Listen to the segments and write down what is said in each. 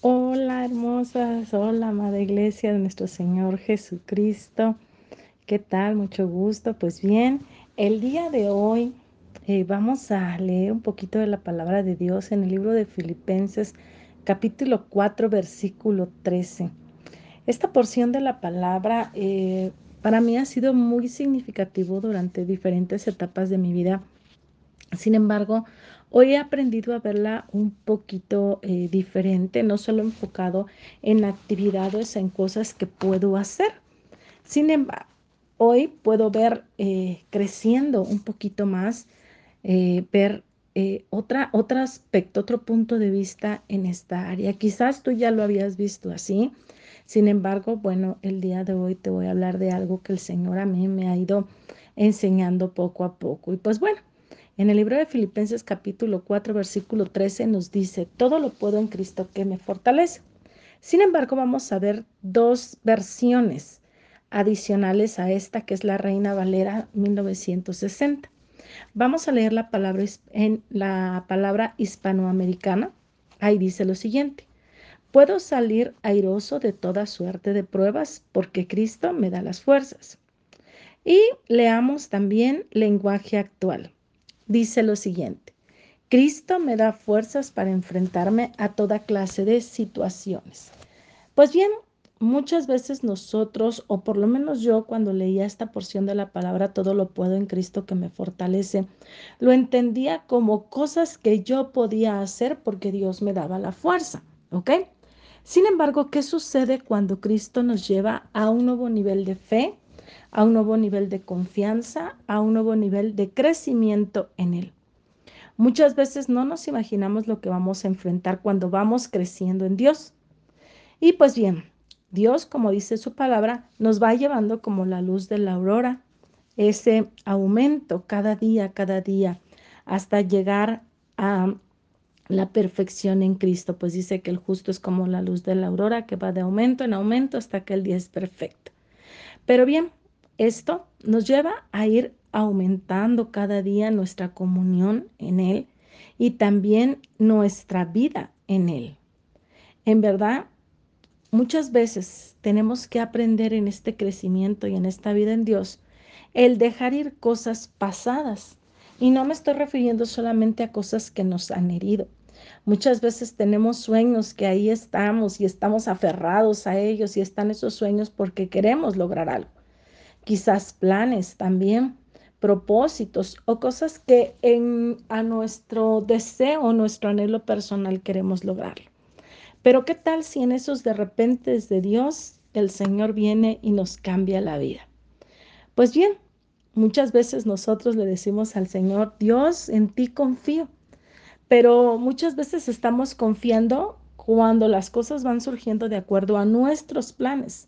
Hola hermosas, hola amada iglesia de nuestro Señor Jesucristo. ¿Qué tal? Mucho gusto. Pues bien, el día de hoy eh, vamos a leer un poquito de la palabra de Dios en el libro de Filipenses capítulo 4 versículo 13. Esta porción de la palabra eh, para mí ha sido muy significativo durante diferentes etapas de mi vida. Sin embargo, Hoy he aprendido a verla un poquito eh, diferente, no solo enfocado en actividades, en cosas que puedo hacer. Sin embargo, hoy puedo ver eh, creciendo un poquito más, eh, ver otra, otro aspecto, otro punto de vista en esta área. Quizás tú ya lo habías visto así. Sin embargo, bueno, el día de hoy te voy a hablar de algo que el Señor a mí me ha ido enseñando poco a poco. Y pues bueno, en el libro de Filipenses capítulo 4 versículo 13 nos dice, todo lo puedo en Cristo que me fortalece. Sin embargo, vamos a ver dos versiones adicionales a esta que es la Reina Valera 1960. Vamos a leer la palabra en la palabra hispanoamericana. Ahí dice lo siguiente: Puedo salir airoso de toda suerte de pruebas porque Cristo me da las fuerzas. Y leamos también lenguaje actual dice lo siguiente. Cristo me da fuerzas para enfrentarme a toda clase de situaciones. Pues bien, muchas veces nosotros, o por lo menos yo cuando leía esta porción de la palabra, todo lo puedo en Cristo que me fortalece, lo entendía como cosas que yo podía hacer porque Dios me daba la fuerza, ¿ok? Sin embargo, ¿qué sucede cuando Cristo nos lleva a un nuevo nivel de fe, a un nuevo nivel de confianza, a un nuevo nivel de crecimiento en Él. Muchas veces no nos imaginamos lo que vamos a enfrentar cuando vamos creciendo en Dios. Y pues bien, Dios, como dice su palabra, nos va llevando como la luz de la aurora, ese aumento cada día, cada día, hasta llegar a la perfección en Cristo, pues dice que el justo es como la luz de la aurora que va de aumento en aumento hasta que el día es perfecto. Pero bien, esto nos lleva a ir aumentando cada día nuestra comunión en Él y también nuestra vida en Él. En verdad, muchas veces tenemos que aprender en este crecimiento y en esta vida en Dios el dejar ir cosas pasadas. Y no me estoy refiriendo solamente a cosas que nos han herido. Muchas veces tenemos sueños que ahí estamos y estamos aferrados a ellos y están esos sueños porque queremos lograr algo quizás planes también, propósitos o cosas que en, a nuestro deseo, nuestro anhelo personal queremos lograr. Pero ¿qué tal si en esos de repente de Dios el Señor viene y nos cambia la vida? Pues bien, muchas veces nosotros le decimos al Señor, Dios, en ti confío, pero muchas veces estamos confiando cuando las cosas van surgiendo de acuerdo a nuestros planes.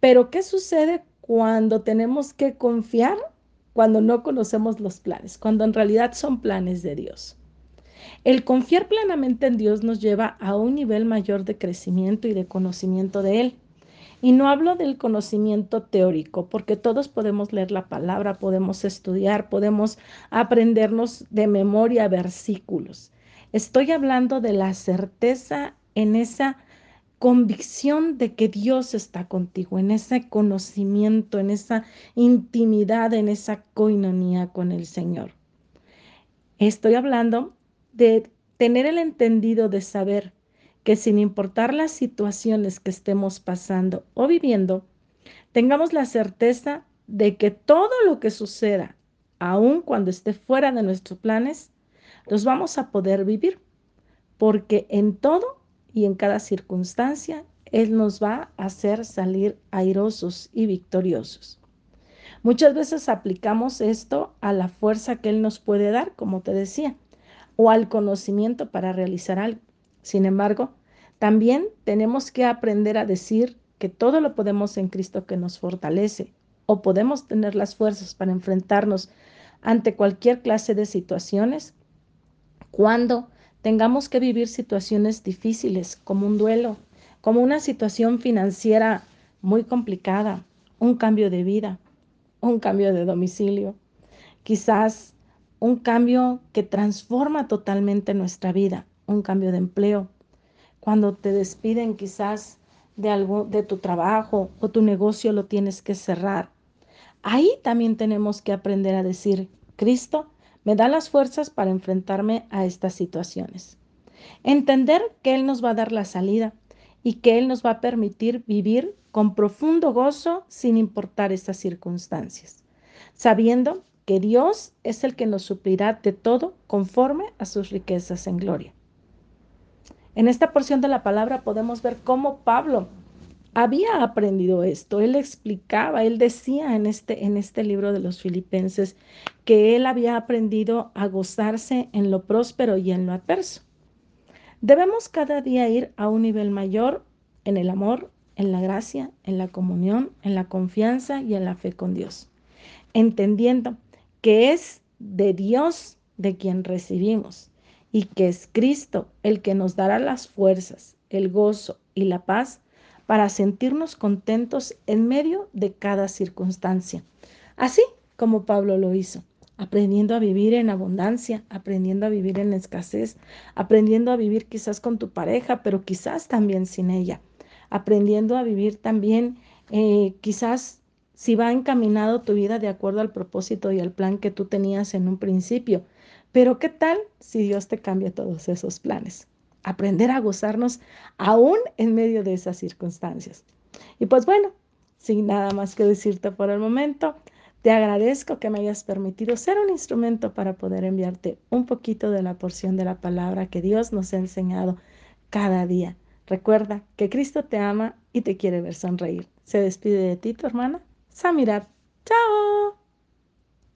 Pero ¿qué sucede cuando tenemos que confiar cuando no conocemos los planes, cuando en realidad son planes de Dios. El confiar plenamente en Dios nos lleva a un nivel mayor de crecimiento y de conocimiento de Él. Y no hablo del conocimiento teórico, porque todos podemos leer la palabra, podemos estudiar, podemos aprendernos de memoria versículos. Estoy hablando de la certeza en esa convicción de que Dios está contigo, en ese conocimiento, en esa intimidad, en esa coinonía con el Señor. Estoy hablando de tener el entendido de saber que sin importar las situaciones que estemos pasando o viviendo, tengamos la certeza de que todo lo que suceda, aun cuando esté fuera de nuestros planes, los vamos a poder vivir, porque en todo y en cada circunstancia Él nos va a hacer salir airosos y victoriosos. Muchas veces aplicamos esto a la fuerza que Él nos puede dar, como te decía, o al conocimiento para realizar algo. Sin embargo, también tenemos que aprender a decir que todo lo podemos en Cristo que nos fortalece, o podemos tener las fuerzas para enfrentarnos ante cualquier clase de situaciones cuando tengamos que vivir situaciones difíciles como un duelo, como una situación financiera muy complicada, un cambio de vida, un cambio de domicilio, quizás un cambio que transforma totalmente nuestra vida, un cambio de empleo. cuando te despiden quizás de algo de tu trabajo o tu negocio lo tienes que cerrar. Ahí también tenemos que aprender a decir, Cristo, me da las fuerzas para enfrentarme a estas situaciones. Entender que Él nos va a dar la salida y que Él nos va a permitir vivir con profundo gozo sin importar estas circunstancias, sabiendo que Dios es el que nos suplirá de todo conforme a sus riquezas en gloria. En esta porción de la palabra podemos ver cómo Pablo había aprendido esto. Él explicaba, él decía en este, en este libro de los filipenses que él había aprendido a gozarse en lo próspero y en lo adverso. Debemos cada día ir a un nivel mayor en el amor, en la gracia, en la comunión, en la confianza y en la fe con Dios, entendiendo que es de Dios de quien recibimos y que es Cristo el que nos dará las fuerzas, el gozo y la paz para sentirnos contentos en medio de cada circunstancia, así como Pablo lo hizo, aprendiendo a vivir en abundancia, aprendiendo a vivir en escasez, aprendiendo a vivir quizás con tu pareja, pero quizás también sin ella, aprendiendo a vivir también eh, quizás si va encaminado tu vida de acuerdo al propósito y al plan que tú tenías en un principio. Pero ¿qué tal si Dios te cambia todos esos planes? Aprender a gozarnos aún en medio de esas circunstancias. Y pues bueno, sin nada más que decirte por el momento, te agradezco que me hayas permitido ser un instrumento para poder enviarte un poquito de la porción de la palabra que Dios nos ha enseñado cada día. Recuerda que Cristo te ama y te quiere ver sonreír. Se despide de ti tu hermana, Samirat. ¡Chao!